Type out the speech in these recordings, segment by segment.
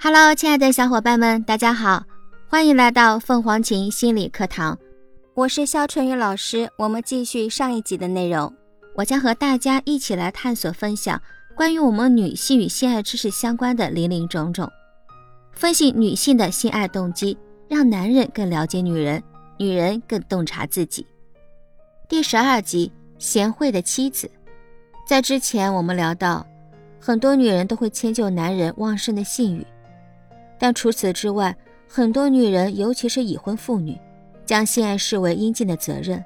Hello，亲爱的小伙伴们，大家好，欢迎来到凤凰琴心理课堂，我是肖春雨老师。我们继续上一集的内容，我将和大家一起来探索分享关于我们女性与性爱知识相关的林林种种，分析女性的性爱动机，让男人更了解女人，女人更洞察自己。第十二集，贤惠的妻子。在之前我们聊到，很多女人都会迁就男人旺盛的性欲。但除此之外，很多女人，尤其是已婚妇女，将性爱视为应尽的责任。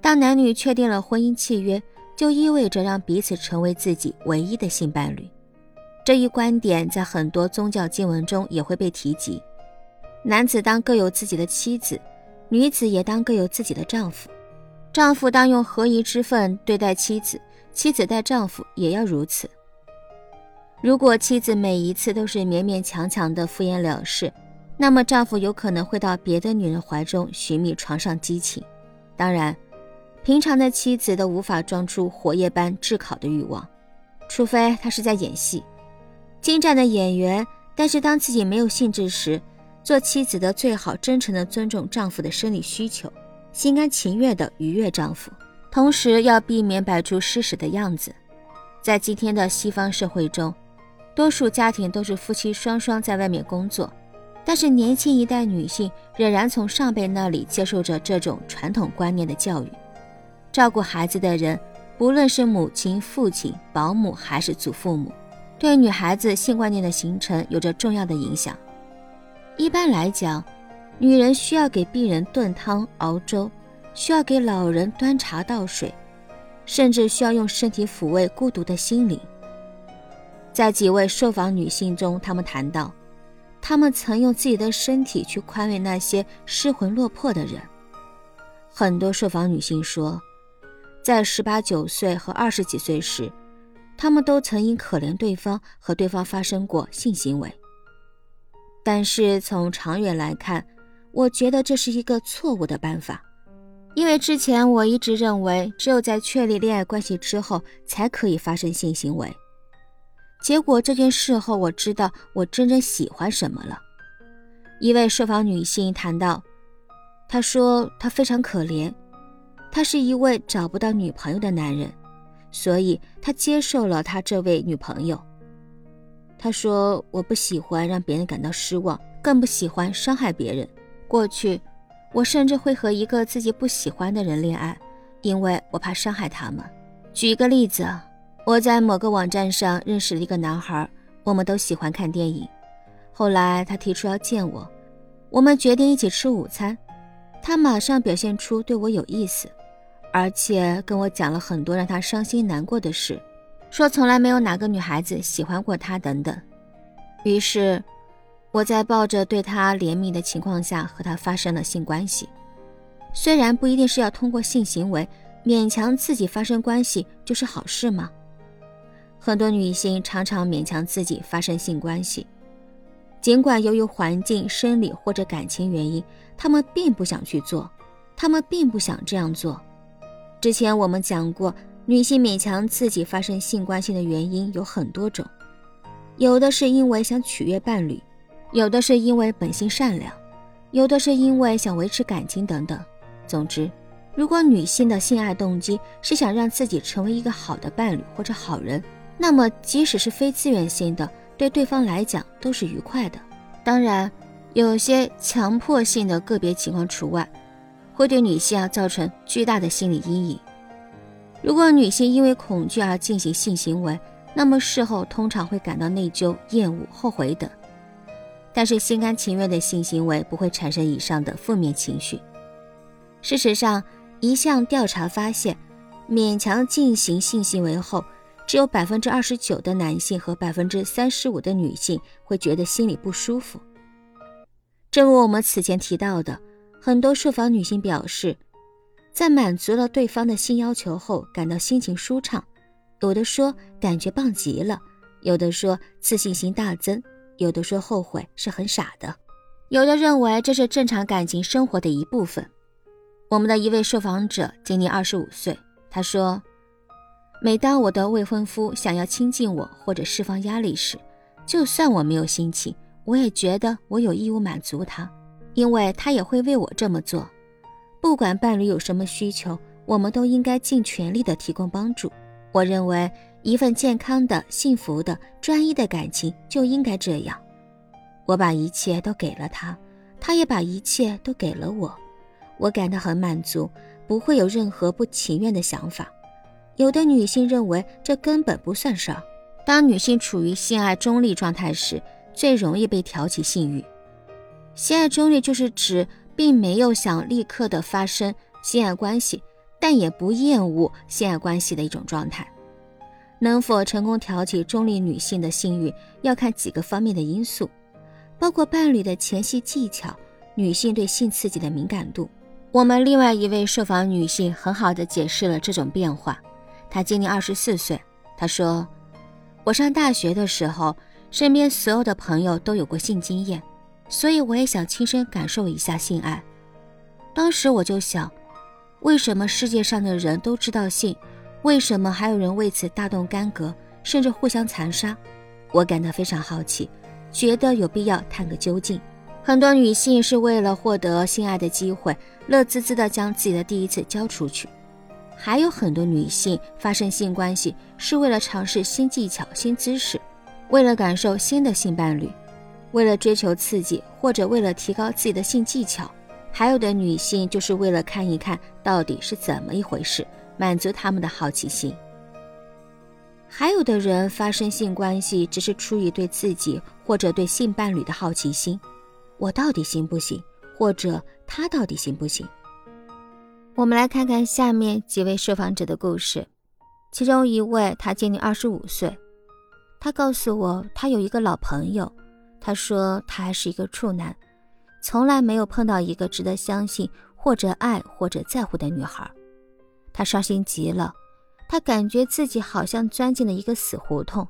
当男女确定了婚姻契约，就意味着让彼此成为自己唯一的性伴侣。这一观点在很多宗教经文中也会被提及：男子当各有自己的妻子，女子也当各有自己的丈夫。丈夫当用合宜之分对待妻子，妻子待丈夫也要如此。如果妻子每一次都是勉勉强强的敷衍了事，那么丈夫有可能会到别的女人怀中寻觅床上激情。当然，平常的妻子都无法装出火焰般炙烤的欲望，除非她是在演戏。精湛的演员，但是当自己没有兴致时，做妻子的最好真诚的尊重丈夫的生理需求，心甘情愿的愉悦丈夫，同时要避免摆出施舍的样子。在今天的西方社会中。多数家庭都是夫妻双双在外面工作，但是年轻一代女性仍然从上辈那里接受着这种传统观念的教育。照顾孩子的人，不论是母亲、父亲、保姆还是祖父母，对女孩子性观念的形成有着重要的影响。一般来讲，女人需要给病人炖汤熬粥，需要给老人端茶倒水，甚至需要用身体抚慰孤独的心灵。在几位受访女性中，她们谈到，她们曾用自己的身体去宽慰那些失魂落魄的人。很多受访女性说，在十八九岁和二十几岁时，她们都曾因可怜对方和对方发生过性行为。但是从长远来看，我觉得这是一个错误的办法，因为之前我一直认为，只有在确立恋爱关系之后，才可以发生性行为。结果这件事后，我知道我真正喜欢什么了。一位受访女性谈到，她说她非常可怜，他是一位找不到女朋友的男人，所以他接受了他这位女朋友。他说：“我不喜欢让别人感到失望，更不喜欢伤害别人。过去，我甚至会和一个自己不喜欢的人恋爱，因为我怕伤害他们。”举一个例子。我在某个网站上认识了一个男孩，我们都喜欢看电影。后来他提出要见我，我们决定一起吃午餐。他马上表现出对我有意思，而且跟我讲了很多让他伤心难过的事，说从来没有哪个女孩子喜欢过他等等。于是我在抱着对他怜悯的情况下和他发生了性关系。虽然不一定是要通过性行为勉强自己发生关系就是好事吗？很多女性常常勉强自己发生性关系，尽管由于环境、生理或者感情原因，她们并不想去做，她们并不想这样做。之前我们讲过，女性勉强自己发生性关系的原因有很多种，有的是因为想取悦伴侣，有的是因为本性善良，有的是因为想维持感情等等。总之，如果女性的性爱动机是想让自己成为一个好的伴侣或者好人，那么，即使是非自愿性的，对对方来讲都是愉快的。当然，有些强迫性的个别情况除外，会对女性啊造成巨大的心理阴影。如果女性因为恐惧而进行性行为，那么事后通常会感到内疚、厌恶、后悔等。但是，心甘情愿的性行为不会产生以上的负面情绪。事实上，一项调查发现，勉强进行性行为后，只有百分之二十九的男性和百分之三十五的女性会觉得心里不舒服。正如我们此前提到的，很多受访女性表示，在满足了对方的性要求后，感到心情舒畅。有的说感觉棒极了，有的说自信心大增，有的说后悔是很傻的，有的认为这是正常感情生活的一部分。我们的一位受访者今年二十五岁。他说：“每当我的未婚夫想要亲近我或者释放压力时，就算我没有心情，我也觉得我有义务满足他，因为他也会为我这么做。不管伴侣有什么需求，我们都应该尽全力的提供帮助。我认为，一份健康的、幸福的、专一的感情就应该这样。我把一切都给了他，他也把一切都给了我，我感到很满足。”不会有任何不情愿的想法。有的女性认为这根本不算事儿。当女性处于性爱中立状态时，最容易被挑起性欲。性爱中立就是指并没有想立刻的发生性爱关系，但也不厌恶性爱关系的一种状态。能否成功挑起中立女性的性欲，要看几个方面的因素，包括伴侣的前戏技巧、女性对性刺激的敏感度。我们另外一位受访女性很好的解释了这种变化。她今年二十四岁。她说：“我上大学的时候，身边所有的朋友都有过性经验，所以我也想亲身感受一下性爱。当时我就想，为什么世界上的人都知道性，为什么还有人为此大动干戈，甚至互相残杀？我感到非常好奇，觉得有必要探个究竟。”很多女性是为了获得性爱的机会，乐滋滋地将自己的第一次交出去；还有很多女性发生性关系是为了尝试新技巧、新姿势，为了感受新的性伴侣，为了追求刺激，或者为了提高自己的性技巧。还有的女性就是为了看一看到底是怎么一回事，满足他们的好奇心。还有的人发生性关系只是出于对自己或者对性伴侣的好奇心。我到底行不行？或者他到底行不行？我们来看看下面几位受访者的故事。其中一位，他今年二十五岁，他告诉我，他有一个老朋友，他说他还是一个处男，从来没有碰到一个值得相信或者爱或者在乎的女孩。他伤心极了，他感觉自己好像钻进了一个死胡同，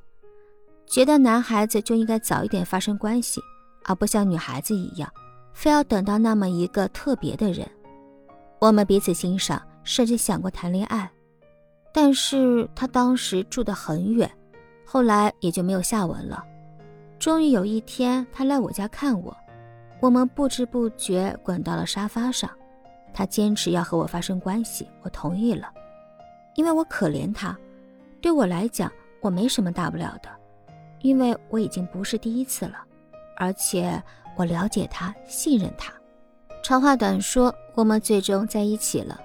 觉得男孩子就应该早一点发生关系。而不像女孩子一样，非要等到那么一个特别的人。我们彼此欣赏，甚至想过谈恋爱，但是他当时住得很远，后来也就没有下文了。终于有一天，他来我家看我，我们不知不觉滚到了沙发上。他坚持要和我发生关系，我同意了，因为我可怜他。对我来讲，我没什么大不了的，因为我已经不是第一次了。而且我了解他，信任他。长话短说，我们最终在一起了，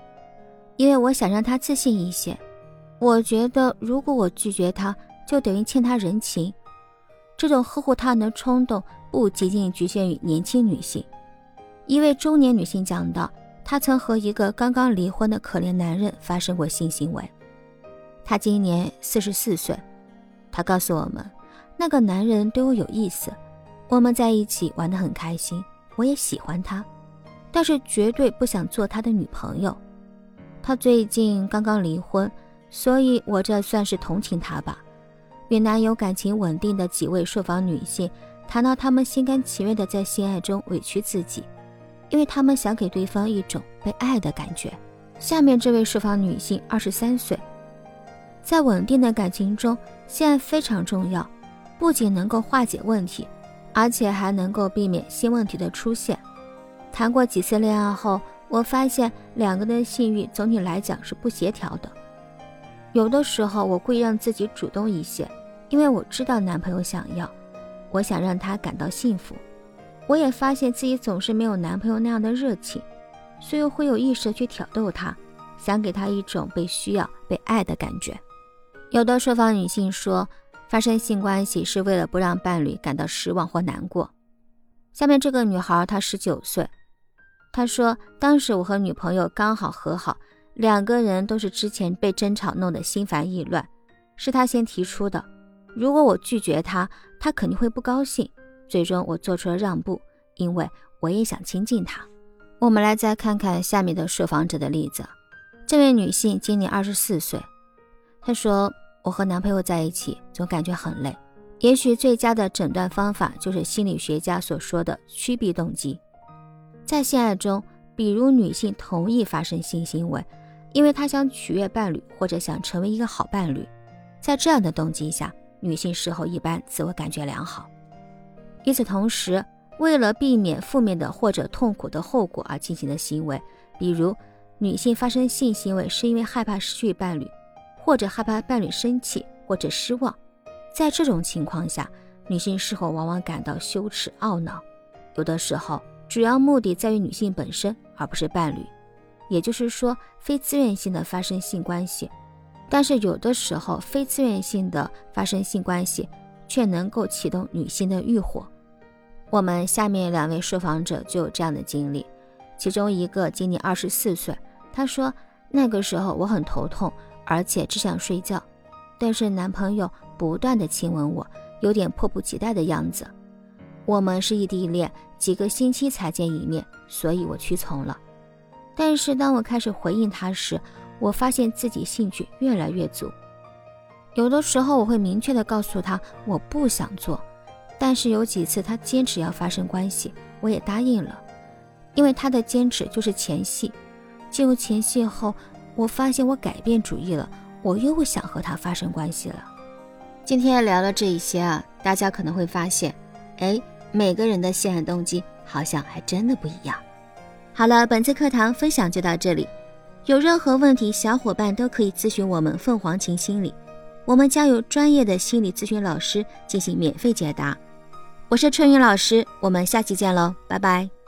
因为我想让他自信一些。我觉得，如果我拒绝他，就等于欠他人情。这种呵护他人的冲动不仅仅局限于年轻女性。一位中年女性讲到，她曾和一个刚刚离婚的可怜男人发生过性行为。她今年四十四岁，她告诉我们，那个男人对我有意思。我们在一起玩得很开心，我也喜欢他，但是绝对不想做他的女朋友。他最近刚刚离婚，所以我这算是同情他吧。与男友感情稳定的几位受访女性谈到，她们心甘情愿地在性爱中委屈自己，因为他们想给对方一种被爱的感觉。下面这位受访女性二十三岁，在稳定的感情中，性爱非常重要，不仅能够化解问题。而且还能够避免新问题的出现。谈过几次恋爱后，我发现两个人的性欲总体来讲是不协调的。有的时候我故意让自己主动一些，因为我知道男朋友想要，我想让他感到幸福。我也发现自己总是没有男朋友那样的热情，所以会有意识的去挑逗他，想给他一种被需要、被爱的感觉。有的受访女性说。发生性关系是为了不让伴侣感到失望或难过。下面这个女孩，她十九岁，她说：“当时我和女朋友刚好和好，两个人都是之前被争吵弄得心烦意乱，是他先提出的。如果我拒绝他，他肯定会不高兴。最终我做出了让步，因为我也想亲近他。”我们来再看看下面的受访者的例子。这位女性今年二十四岁，她说。我和男朋友在一起，总感觉很累。也许最佳的诊断方法就是心理学家所说的趋避动机。在性爱中，比如女性同意发生性行为，因为她想取悦伴侣或者想成为一个好伴侣。在这样的动机下，女性事后一般自我感觉良好。与此同时，为了避免负面的或者痛苦的后果而进行的行为，比如女性发生性行为是因为害怕失去伴侣，或者害怕伴侣生气或者失望，在这种情况下，女性事后往往感到羞耻懊恼。有的时候，主要目的在于女性本身，而不是伴侣，也就是说，非自愿性的发生性关系。但是有的时候，非自愿性的发生性关系却能够启动女性的欲火。我们下面两位受访者就有这样的经历，其中一个今年二十四岁，他说那个时候我很头痛，而且只想睡觉，但是男朋友不断的亲吻我，有点迫不及待的样子。我们是异地恋，几个星期才见一面，所以我屈从了。但是当我开始回应他时，我发现自己兴趣越来越足，有的时候我会明确的告诉他我不想做，但是有几次他坚持要发生关系，我也答应了，因为他的坚持就是前戏。进入前戏后，我发现我改变主意了，我又想和他发生关系了。今天聊了这一些啊，大家可能会发现，哎，每个人的性爱动机好像还真的不一样。好了，本次课堂分享就到这里。有任何问题，小伙伴都可以咨询我们凤凰琴心理，我们将有专业的心理咨询老师进行免费解答。我是春雨老师，我们下期见喽，拜拜。